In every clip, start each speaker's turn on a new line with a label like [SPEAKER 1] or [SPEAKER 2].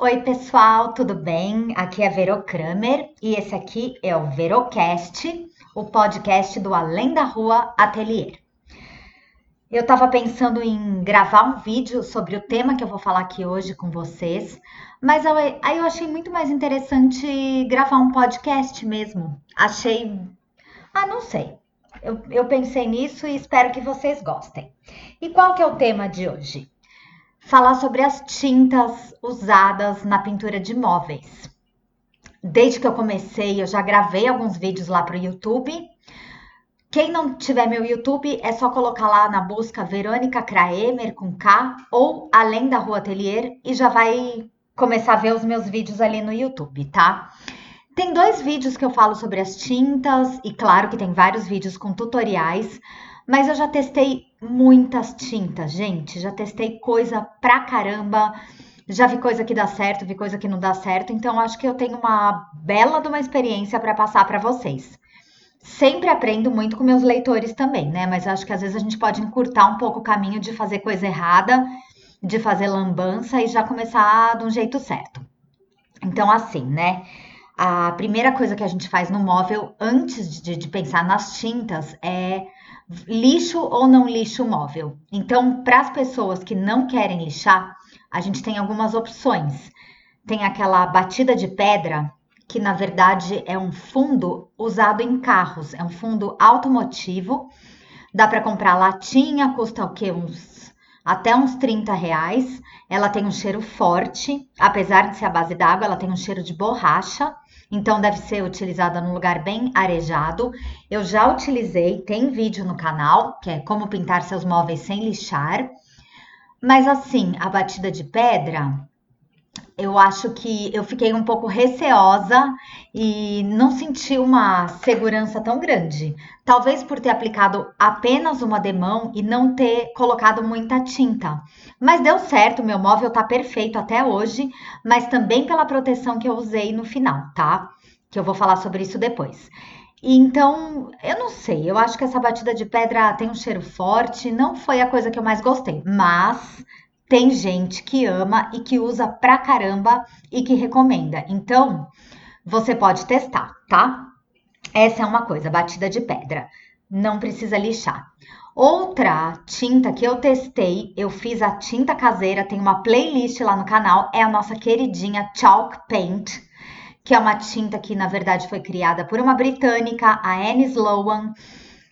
[SPEAKER 1] Oi, pessoal, tudo bem? Aqui é Vero Kramer e esse aqui é o Verocast, o podcast do Além da Rua Atelier. Eu estava pensando em gravar um vídeo sobre o tema que eu vou falar aqui hoje com vocês, mas aí eu achei muito mais interessante gravar um podcast mesmo. Achei. Ah, não sei. Eu, eu pensei nisso e espero que vocês gostem. E qual que é o tema de hoje? Falar sobre as tintas usadas na pintura de móveis. Desde que eu comecei, eu já gravei alguns vídeos lá para o YouTube quem não tiver meu YouTube, é só colocar lá na busca Verônica Kraemer com K ou Além da Rua Atelier e já vai começar a ver os meus vídeos ali no YouTube, tá? Tem dois vídeos que eu falo sobre as tintas e claro que tem vários vídeos com tutoriais, mas eu já testei muitas tintas, gente, já testei coisa pra caramba. Já vi coisa que dá certo, vi coisa que não dá certo, então acho que eu tenho uma bela de uma experiência para passar para vocês. Sempre aprendo muito com meus leitores também, né? Mas acho que às vezes a gente pode encurtar um pouco o caminho de fazer coisa errada, de fazer lambança e já começar de um jeito certo. Então, assim, né? A primeira coisa que a gente faz no móvel antes de, de pensar nas tintas é lixo ou não lixo móvel. Então, para as pessoas que não querem lixar, a gente tem algumas opções. Tem aquela batida de pedra que na verdade é um fundo usado em carros, é um fundo automotivo. Dá para comprar latinha, custa o quê? Uns até uns 30 reais. Ela tem um cheiro forte, apesar de ser a base d'água, ela tem um cheiro de borracha. Então deve ser utilizada num lugar bem arejado. Eu já utilizei, tem vídeo no canal, que é como pintar seus móveis sem lixar. Mas assim, a batida de pedra, eu acho que eu fiquei um pouco receosa e não senti uma segurança tão grande. Talvez por ter aplicado apenas uma demão e não ter colocado muita tinta. Mas deu certo, meu móvel tá perfeito até hoje, mas também pela proteção que eu usei no final, tá? Que eu vou falar sobre isso depois. Então, eu não sei, eu acho que essa batida de pedra tem um cheiro forte, não foi a coisa que eu mais gostei, mas tem gente que ama e que usa pra caramba e que recomenda. Então, você pode testar, tá? Essa é uma coisa, batida de pedra. Não precisa lixar. Outra tinta que eu testei, eu fiz a tinta caseira, tem uma playlist lá no canal, é a nossa queridinha Chalk Paint, que é uma tinta que na verdade foi criada por uma britânica, a Anne Sloan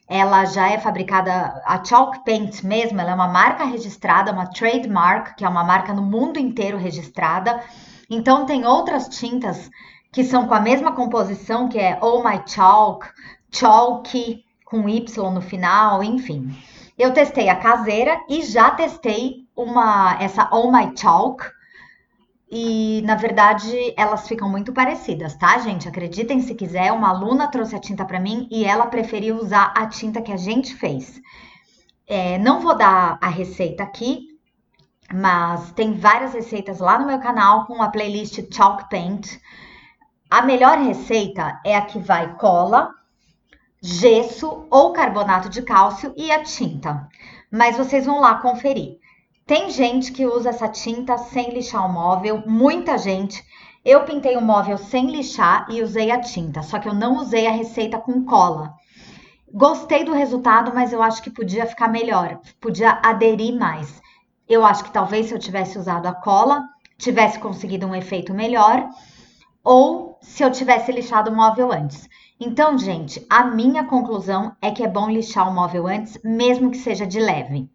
[SPEAKER 1] ela já é fabricada, a Chalk Paint mesmo, ela é uma marca registrada, uma trademark, que é uma marca no mundo inteiro registrada. Então tem outras tintas que são com a mesma composição, que é Oh My Chalk, Chalky, com Y no final, enfim. Eu testei a caseira e já testei uma essa Oh My Chalk, e, na verdade, elas ficam muito parecidas, tá, gente? Acreditem se quiser, uma aluna trouxe a tinta para mim e ela preferiu usar a tinta que a gente fez. É, não vou dar a receita aqui, mas tem várias receitas lá no meu canal com a playlist Chalk Paint. A melhor receita é a que vai cola, gesso ou carbonato de cálcio e a tinta. Mas vocês vão lá conferir. Tem gente que usa essa tinta sem lixar o móvel, muita gente. Eu pintei o móvel sem lixar e usei a tinta, só que eu não usei a receita com cola. Gostei do resultado, mas eu acho que podia ficar melhor, podia aderir mais. Eu acho que talvez se eu tivesse usado a cola, tivesse conseguido um efeito melhor, ou se eu tivesse lixado o móvel antes. Então, gente, a minha conclusão é que é bom lixar o móvel antes, mesmo que seja de leve.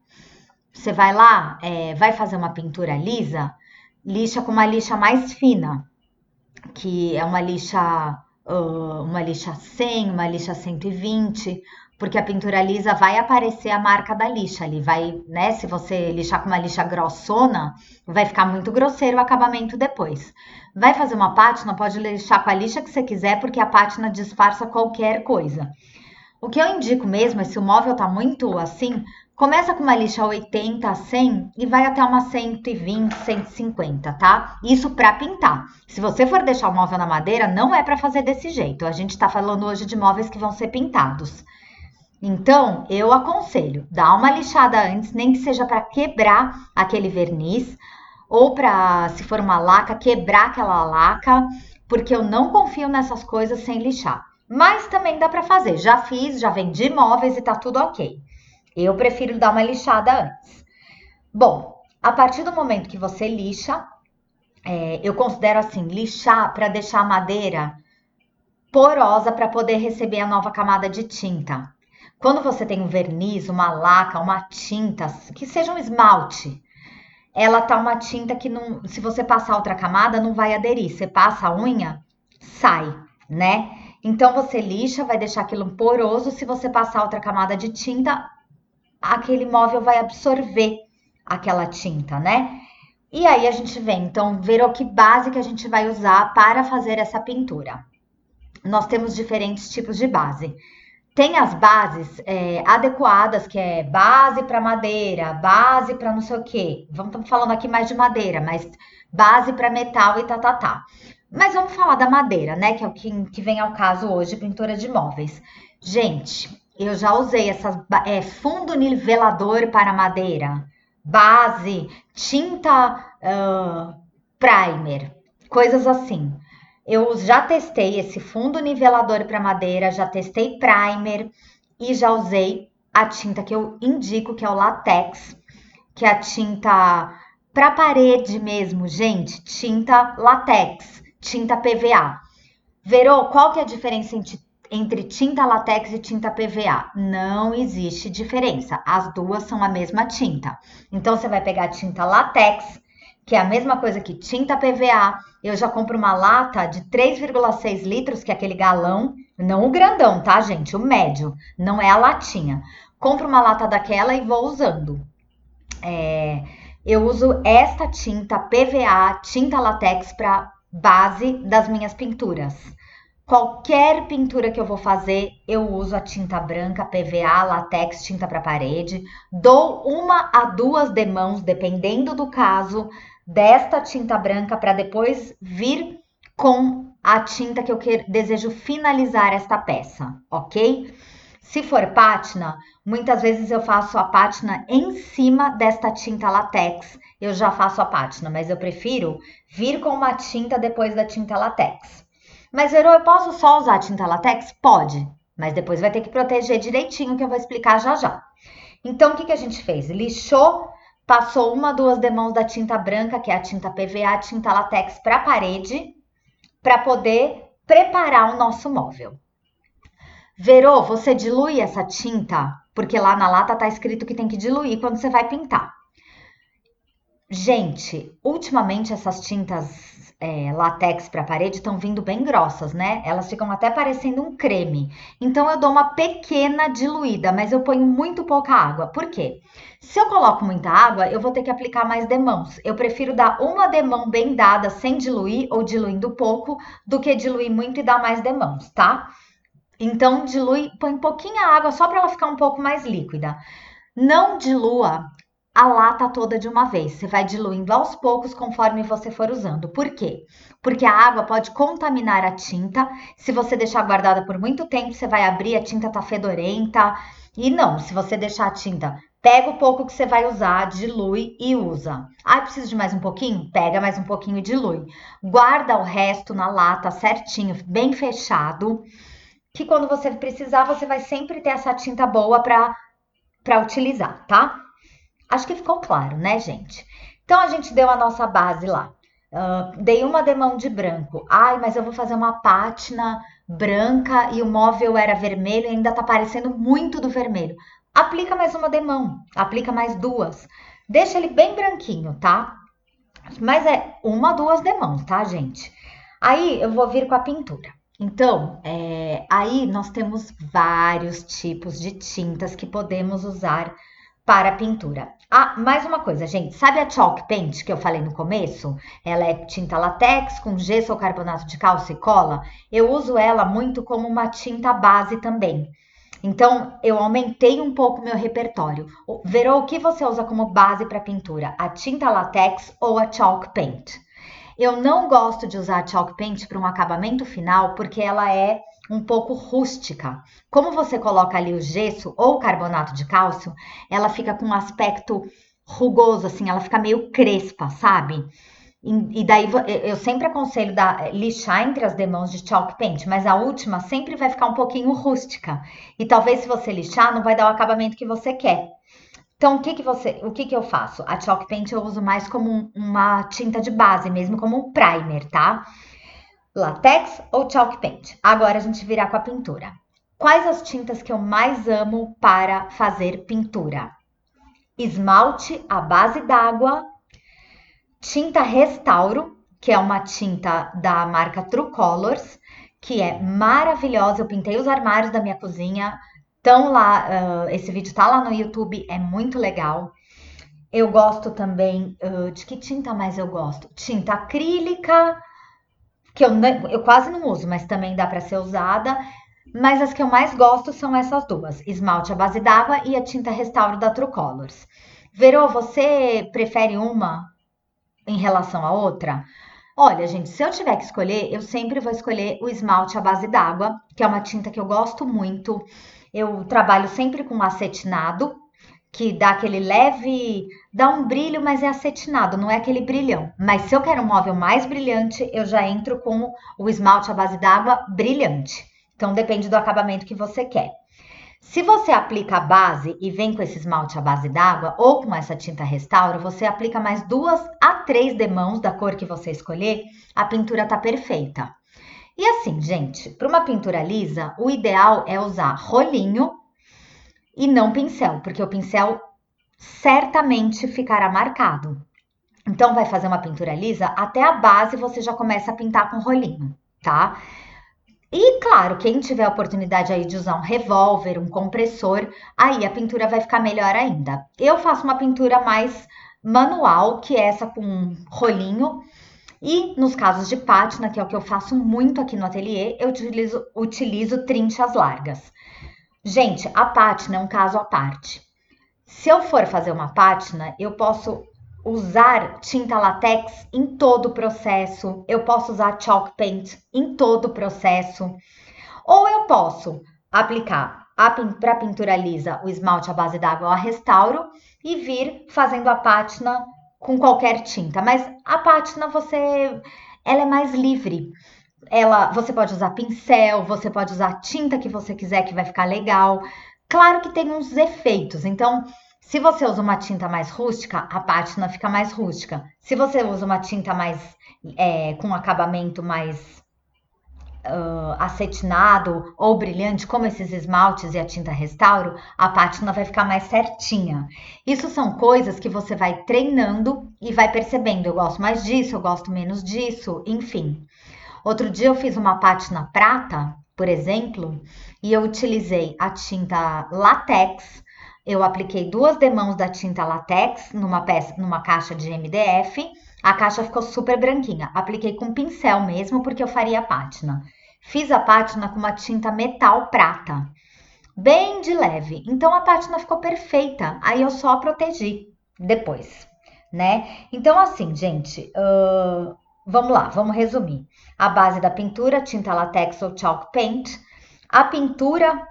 [SPEAKER 1] Você vai lá, é, vai fazer uma pintura lisa, lixa com uma lixa mais fina, que é uma lixa, uh, uma lixa 100, uma lixa 120, porque a pintura lisa vai aparecer a marca da lixa ali, vai, né? Se você lixar com uma lixa grossona, vai ficar muito grosseiro o acabamento depois. Vai fazer uma pátina, pode lixar com a lixa que você quiser, porque a pátina disfarça qualquer coisa. O que eu indico mesmo é se o móvel tá muito assim, Começa com uma lixa 80 a 100 e vai até uma 120, 150, tá? Isso para pintar. Se você for deixar o móvel na madeira, não é para fazer desse jeito. A gente tá falando hoje de móveis que vão ser pintados. Então, eu aconselho, dá uma lixada antes, nem que seja para quebrar aquele verniz. ou para, se for uma laca, quebrar aquela laca, porque eu não confio nessas coisas sem lixar. Mas também dá para fazer. Já fiz, já vendi imóveis e tá tudo ok. Eu prefiro dar uma lixada antes. Bom, a partir do momento que você lixa, é, eu considero assim, lixar para deixar a madeira porosa para poder receber a nova camada de tinta. Quando você tem um verniz, uma laca, uma tinta, que seja um esmalte, ela tá uma tinta que não, se você passar outra camada, não vai aderir. Você passa a unha, sai, né? Então você lixa, vai deixar aquilo poroso. Se você passar outra camada de tinta, aquele móvel vai absorver aquela tinta, né? E aí a gente vem, então, ver o que base que a gente vai usar para fazer essa pintura. Nós temos diferentes tipos de base. Tem as bases é, adequadas, que é base para madeira, base para não sei o quê. Vamos falando aqui mais de madeira, mas base para metal e tá, tá, tá. Mas vamos falar da madeira, né? Que é o que, que vem ao caso hoje, pintura de móveis. Gente, eu já usei essas é, fundo nivelador para madeira, base, tinta uh, primer, coisas assim. Eu já testei esse fundo nivelador para madeira, já testei primer e já usei a tinta que eu indico, que é o latex, que é a tinta para parede mesmo, gente, tinta latex, tinta PVA. Verô, qual que é a diferença entre, tinta latex e tinta PVA? Não existe diferença. As duas são a mesma tinta. Então você vai pegar tinta latex, que é a mesma coisa que tinta PVA, eu já compro uma lata de 3,6 litros, que é aquele galão, não o grandão, tá, gente? O médio, não é a latinha. Compro uma lata daquela e vou usando. É, eu uso esta tinta PVA, tinta latex, para base das minhas pinturas. Qualquer pintura que eu vou fazer, eu uso a tinta branca, PVA, latex, tinta para parede. Dou uma a duas demãos, dependendo do caso, desta tinta branca para depois vir com a tinta que eu quero, desejo finalizar esta peça, ok? Se for pátina, muitas vezes eu faço a pátina em cima desta tinta latex. Eu já faço a pátina, mas eu prefiro vir com uma tinta depois da tinta latex. Mas, Verô, eu posso só usar tinta latex? Pode, mas depois vai ter que proteger direitinho, que eu vou explicar já já. Então, o que, que a gente fez? Lixou passou uma, duas demãos da tinta branca, que é a tinta PVA, tinta latex para a parede, para poder preparar o nosso móvel. Verô, você dilui essa tinta, porque lá na lata tá escrito que tem que diluir quando você vai pintar. Gente, ultimamente essas tintas é, latex para parede estão vindo bem grossas, né? Elas ficam até parecendo um creme. Então eu dou uma pequena diluída, mas eu ponho muito pouca água. Por quê? Se eu coloco muita água, eu vou ter que aplicar mais demãos. Eu prefiro dar uma demão bem dada sem diluir ou diluindo pouco do que diluir muito e dar mais demãos, tá? Então dilui, põe pouquinha água só para ela ficar um pouco mais líquida. Não dilua a lata toda de uma vez. Você vai diluindo aos poucos conforme você for usando. Por quê? Porque a água pode contaminar a tinta. Se você deixar guardada por muito tempo, você vai abrir, a tinta tá fedorenta. E não, se você deixar a tinta, pega o pouco que você vai usar, dilui e usa. Ah, preciso de mais um pouquinho? Pega mais um pouquinho e dilui. Guarda o resto na lata certinho, bem fechado, que quando você precisar, você vai sempre ter essa tinta boa para utilizar, tá? Acho que ficou claro, né, gente? Então a gente deu a nossa base lá. Uh, dei uma demão de branco. Ai, mas eu vou fazer uma pátina branca e o móvel era vermelho e ainda tá parecendo muito do vermelho. Aplica mais uma demão, aplica mais duas. Deixa ele bem branquinho, tá? Mas é uma, duas demãos, tá, gente? Aí eu vou vir com a pintura. Então, é, aí nós temos vários tipos de tintas que podemos usar para pintura. Ah, mais uma coisa, gente. Sabe a chalk paint que eu falei no começo? Ela é tinta latex com gesso ou carbonato de cálcio e cola. Eu uso ela muito como uma tinta base também. Então, eu aumentei um pouco meu repertório. Verou o que você usa como base para pintura? A tinta latex ou a chalk paint? Eu não gosto de usar chalk paint para um acabamento final porque ela é um pouco rústica. Como você coloca ali o gesso ou o carbonato de cálcio, ela fica com um aspecto rugoso, assim, ela fica meio crespa, sabe? E, daí eu sempre aconselho da, lixar entre as demãos de chalk paint, mas a última sempre vai ficar um pouquinho rústica. E talvez se você lixar, não vai dar o acabamento que você quer. Então, o que, que você, o que, que eu faço? A chalk paint eu uso mais como uma tinta de base, mesmo como um primer, tá? Latex ou chalk paint? Agora a gente virar com a pintura. Quais as tintas que eu mais amo para fazer pintura? Esmalte à base d'água tinta Restauro, que é uma tinta da marca True Colors, que é maravilhosa. Eu pintei os armários da minha cozinha. Então lá, uh, esse vídeo tá lá no YouTube, é muito legal. Eu gosto também uh, de que tinta mais eu gosto? Tinta acrílica, que eu, eu quase não uso, mas também dá para ser usada. Mas as que eu mais gosto são essas duas: esmalte à base d'água e a tinta Restauro da True Colors. Verô, você prefere uma em relação à outra? Olha, gente, se eu tiver que escolher, eu sempre vou escolher o esmalte à base d'água, que é uma tinta que eu gosto muito. Eu trabalho sempre com acetinado, que dá aquele leve, dá um brilho, mas é acetinado, não é aquele brilhão. Mas se eu quero um móvel mais brilhante, eu já entro com o esmalte à base d'água brilhante. Então depende do acabamento que você quer. Se você aplica a base e vem com esse esmalte à base d'água ou com essa tinta restauro, você aplica mais duas a três demãos da cor que você escolher, a pintura tá perfeita. E assim, gente, para uma pintura lisa, o ideal é usar rolinho e não pincel, porque o pincel certamente ficará marcado. Então, vai fazer uma pintura lisa, até a base você já começa a pintar com rolinho, tá? E claro, quem tiver a oportunidade aí de usar um revólver, um compressor, aí a pintura vai ficar melhor ainda. Eu faço uma pintura mais manual, que é essa com rolinho. E nos casos de pátina, que é o que eu faço muito aqui no ateliê, eu utilizo, utilizo trinchas largas. Gente, a pátina é um caso à parte. Se eu for fazer uma pátina, eu posso usar tinta latex em todo o processo, eu posso usar chalk paint em todo o processo, ou eu posso aplicar para pintura lisa o esmalte à base d'água a restauro e vir fazendo a pátina com qualquer tinta. Mas a pátina você ela é mais livre. Ela, você pode usar pincel, você pode usar a tinta que você quiser que vai ficar legal. Claro que tem uns efeitos. Então, se você usa uma tinta mais rústica, a pátina fica mais rústica. Se você usa uma tinta mais é, com acabamento mais uh, acetinado ou brilhante, como esses esmaltes e a tinta restauro, a pátina vai ficar mais certinha. Isso são coisas que você vai treinando e vai percebendo. Eu gosto mais disso, eu gosto menos disso, enfim. Outro dia eu fiz uma pátina prata, por exemplo, e eu utilizei a tinta latex eu apliquei duas demãos da tinta latex numa peça, numa caixa de MDF. A caixa ficou super branquinha. Apliquei com pincel mesmo, porque eu faria a pátina. Fiz a pátina com uma tinta metal prata, bem de leve. Então a pátina ficou perfeita. Aí eu só protegi depois, né? Então, assim, gente, uh, vamos lá, vamos resumir. A base da pintura, tinta latex ou chalk paint. A pintura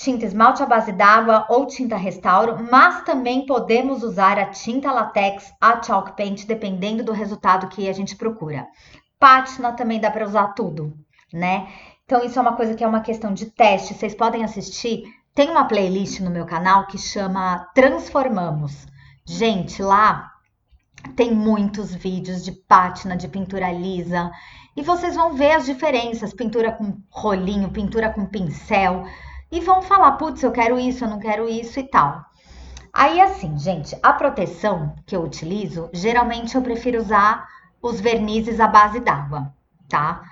[SPEAKER 1] tinta esmalte à base d'água ou tinta restauro, mas também podemos usar a tinta latex, a chalk paint, dependendo do resultado que a gente procura. Pátina também dá para usar tudo, né? Então isso é uma coisa que é uma questão de teste. Vocês podem assistir. Tem uma playlist no meu canal que chama Transformamos. Gente, lá tem muitos vídeos de pátina, de pintura lisa, e vocês vão ver as diferenças, pintura com rolinho, pintura com pincel e vão falar, putz, eu quero isso, eu não quero isso e tal. Aí, assim, gente, a proteção que eu utilizo, geralmente eu prefiro usar os vernizes à base d'água, tá?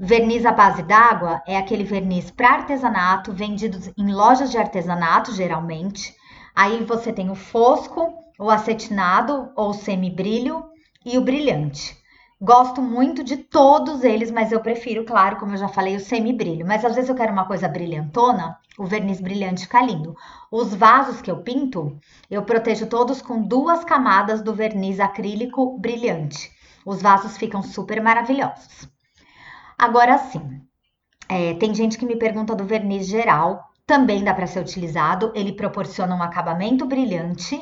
[SPEAKER 1] Verniz à base d'água é aquele verniz para artesanato, vendido em lojas de artesanato, geralmente. Aí você tem o fosco, o acetinado ou semi-brilho e o brilhante. Gosto muito de todos eles, mas eu prefiro, claro, como eu já falei, o semi-brilho. Mas às vezes eu quero uma coisa brilhantona, o verniz brilhante fica lindo. Os vasos que eu pinto, eu protejo todos com duas camadas do verniz acrílico brilhante. Os vasos ficam super maravilhosos. Agora sim, é, tem gente que me pergunta do verniz geral, também dá para ser utilizado. Ele proporciona um acabamento brilhante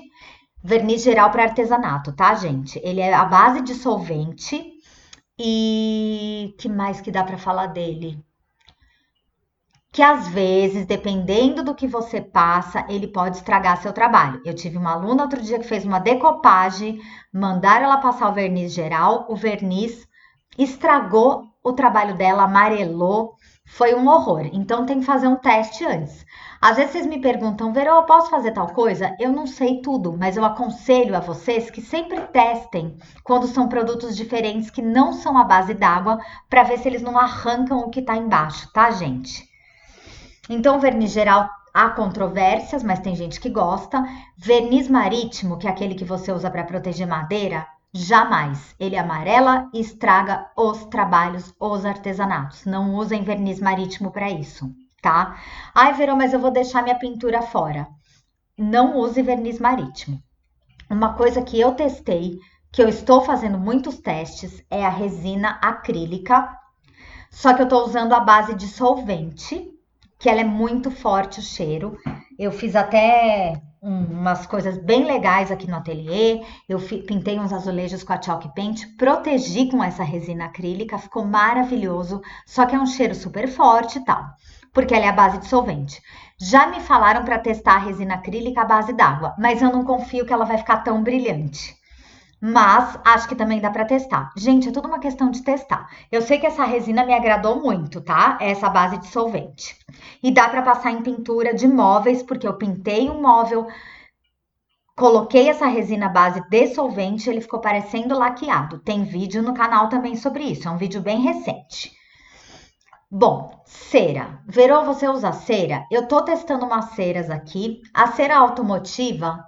[SPEAKER 1] verniz geral para artesanato, tá, gente? Ele é a base de solvente e que mais que dá para falar dele? Que às vezes, dependendo do que você passa, ele pode estragar seu trabalho. Eu tive uma aluna outro dia que fez uma decopagem, mandaram ela passar o verniz geral, o verniz estragou o trabalho dela, amarelou, foi um horror. Então tem que fazer um teste antes. Às vezes vocês me perguntam, Verô, eu posso fazer tal coisa? Eu não sei tudo, mas eu aconselho a vocês que sempre testem quando são produtos diferentes que não são a base d'água, para ver se eles não arrancam o que está embaixo, tá, gente? Então, verniz geral há controvérsias, mas tem gente que gosta. Verniz marítimo, que é aquele que você usa para proteger madeira, jamais. Ele amarela e estraga os trabalhos, os artesanatos. Não usem verniz marítimo para isso tá? Ai, Verão, mas eu vou deixar minha pintura fora. Não use verniz marítimo. Uma coisa que eu testei, que eu estou fazendo muitos testes, é a resina acrílica. Só que eu estou usando a base de solvente, que ela é muito forte o cheiro. Eu fiz até umas coisas bem legais aqui no ateliê. Eu pintei uns azulejos com a chalk paint, protegi com essa resina acrílica, ficou maravilhoso. Só que é um cheiro super forte e tal porque ela é a base de solvente. Já me falaram para testar a resina acrílica à base d'água, mas eu não confio que ela vai ficar tão brilhante. Mas acho que também dá para testar. Gente, é tudo uma questão de testar. Eu sei que essa resina me agradou muito, tá? Essa base de solvente. E dá para passar em pintura de móveis, porque eu pintei um móvel, coloquei essa resina base de solvente, ele ficou parecendo laqueado. Tem vídeo no canal também sobre isso, é um vídeo bem recente. Bom, cera. Verou, você usa cera? Eu tô testando umas ceras aqui. A cera automotiva,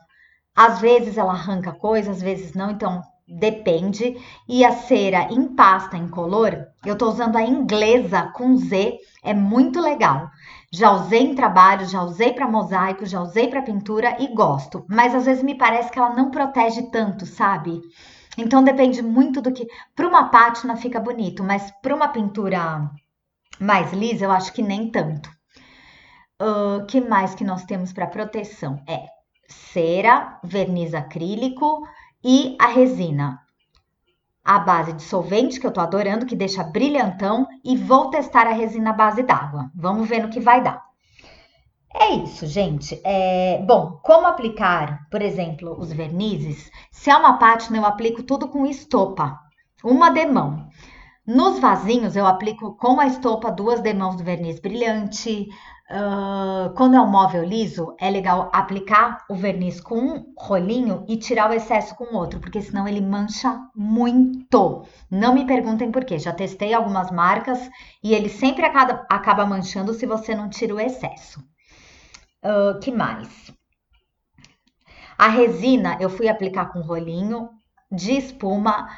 [SPEAKER 1] às vezes ela arranca coisa, às vezes não, então depende. E a cera em pasta, em color, eu tô usando a inglesa com Z, é muito legal. Já usei em trabalho, já usei para mosaico, já usei para pintura e gosto. Mas às vezes me parece que ela não protege tanto, sabe? Então depende muito do que. Para uma pátina fica bonito, mas para uma pintura mais lisa, eu acho que nem tanto. O uh, que mais que nós temos para proteção? É cera, verniz acrílico e a resina. A base de solvente, que eu tô adorando, que deixa brilhantão, e vou testar a resina base d'água. Vamos ver no que vai dar. É isso, gente. É, bom, como aplicar, por exemplo, os vernizes? Se é uma pátina, eu aplico tudo com estopa, uma demão. Nos vasinhos, eu aplico com a estopa duas demãos do verniz brilhante. Uh, quando é um móvel liso, é legal aplicar o verniz com um rolinho e tirar o excesso com outro, porque senão ele mancha muito. Não me perguntem por quê, já testei algumas marcas e ele sempre acaba, acaba manchando se você não tira o excesso. Uh, que mais? A resina eu fui aplicar com rolinho de espuma,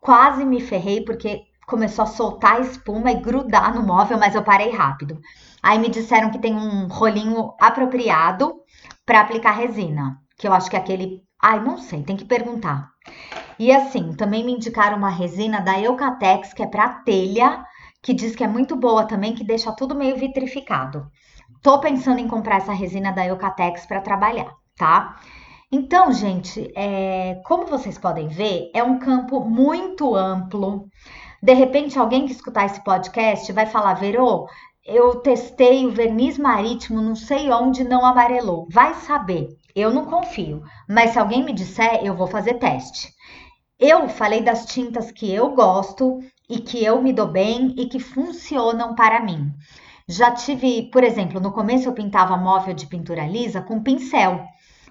[SPEAKER 1] quase me ferrei porque começou a soltar espuma e grudar no móvel, mas eu parei rápido. Aí me disseram que tem um rolinho apropriado para aplicar resina, que eu acho que é aquele. Ai, não sei, tem que perguntar. E assim, também me indicaram uma resina da Eucatex, que é para telha, que diz que é muito boa também, que deixa tudo meio vitrificado. Tô pensando em comprar essa resina da Eucatex para trabalhar, tá? Então, gente, é, como vocês podem ver, é um campo muito amplo. De repente, alguém que escutar esse podcast vai falar: Verô, eu testei o verniz marítimo, não sei onde, não amarelou. Vai saber. Eu não confio. Mas se alguém me disser, eu vou fazer teste. Eu falei das tintas que eu gosto e que eu me dou bem e que funcionam para mim. Já tive, por exemplo, no começo eu pintava móvel de pintura lisa com pincel.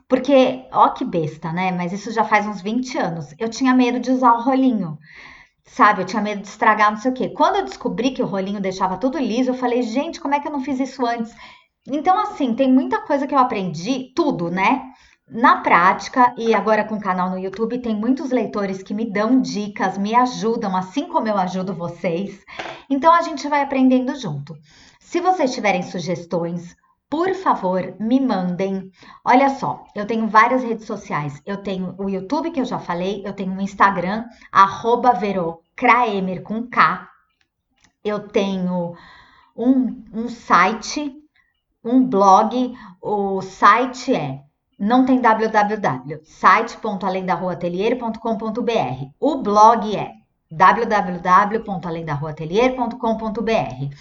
[SPEAKER 1] Porque, ó que besta, né? Mas isso já faz uns 20 anos. Eu tinha medo de usar o rolinho. Sabe, eu tinha medo de estragar, não sei o quê. Quando eu descobri que o rolinho deixava tudo liso, eu falei, gente, como é que eu não fiz isso antes? Então, assim, tem muita coisa que eu aprendi, tudo, né? Na prática, e agora com o canal no YouTube, tem muitos leitores que me dão dicas, me ajudam, assim como eu ajudo vocês. Então, a gente vai aprendendo junto. Se vocês tiverem sugestões, por favor, me mandem. Olha só, eu tenho várias redes sociais. Eu tenho o YouTube, que eu já falei, eu tenho o Instagram, arroba verocraemer com K. Eu tenho um, um site, um blog. O site é não tem www. O blog é www.alendarruaatelier.com.br.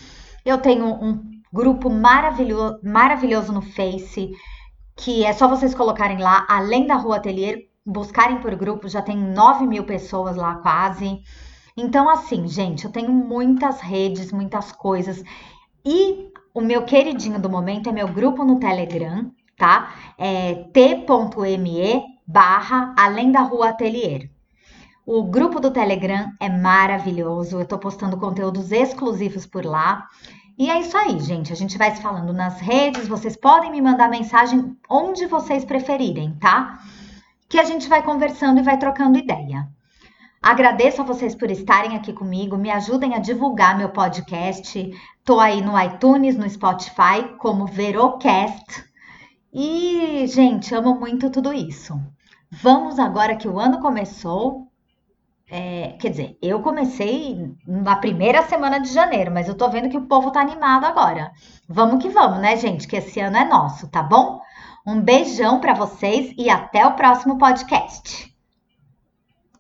[SPEAKER 1] Eu tenho um grupo maravilhoso, maravilhoso no Face, que é só vocês colocarem lá, Além da Rua Atelier, buscarem por grupo, já tem 9 mil pessoas lá quase. Então, assim, gente, eu tenho muitas redes, muitas coisas. E o meu queridinho do momento é meu grupo no Telegram, tá? É t.me barra Além da Rua Atelier. O grupo do Telegram é maravilhoso, eu tô postando conteúdos exclusivos por lá. E é isso aí, gente. A gente vai se falando nas redes. Vocês podem me mandar mensagem onde vocês preferirem, tá? Que a gente vai conversando e vai trocando ideia. Agradeço a vocês por estarem aqui comigo. Me ajudem a divulgar meu podcast. Tô aí no iTunes, no Spotify, como Verocast. E, gente, amo muito tudo isso. Vamos agora que o ano começou. É, quer dizer, eu comecei na primeira semana de janeiro, mas eu tô vendo que o povo tá animado agora. Vamos que vamos, né, gente? Que esse ano é nosso, tá bom? Um beijão para vocês e até o próximo podcast.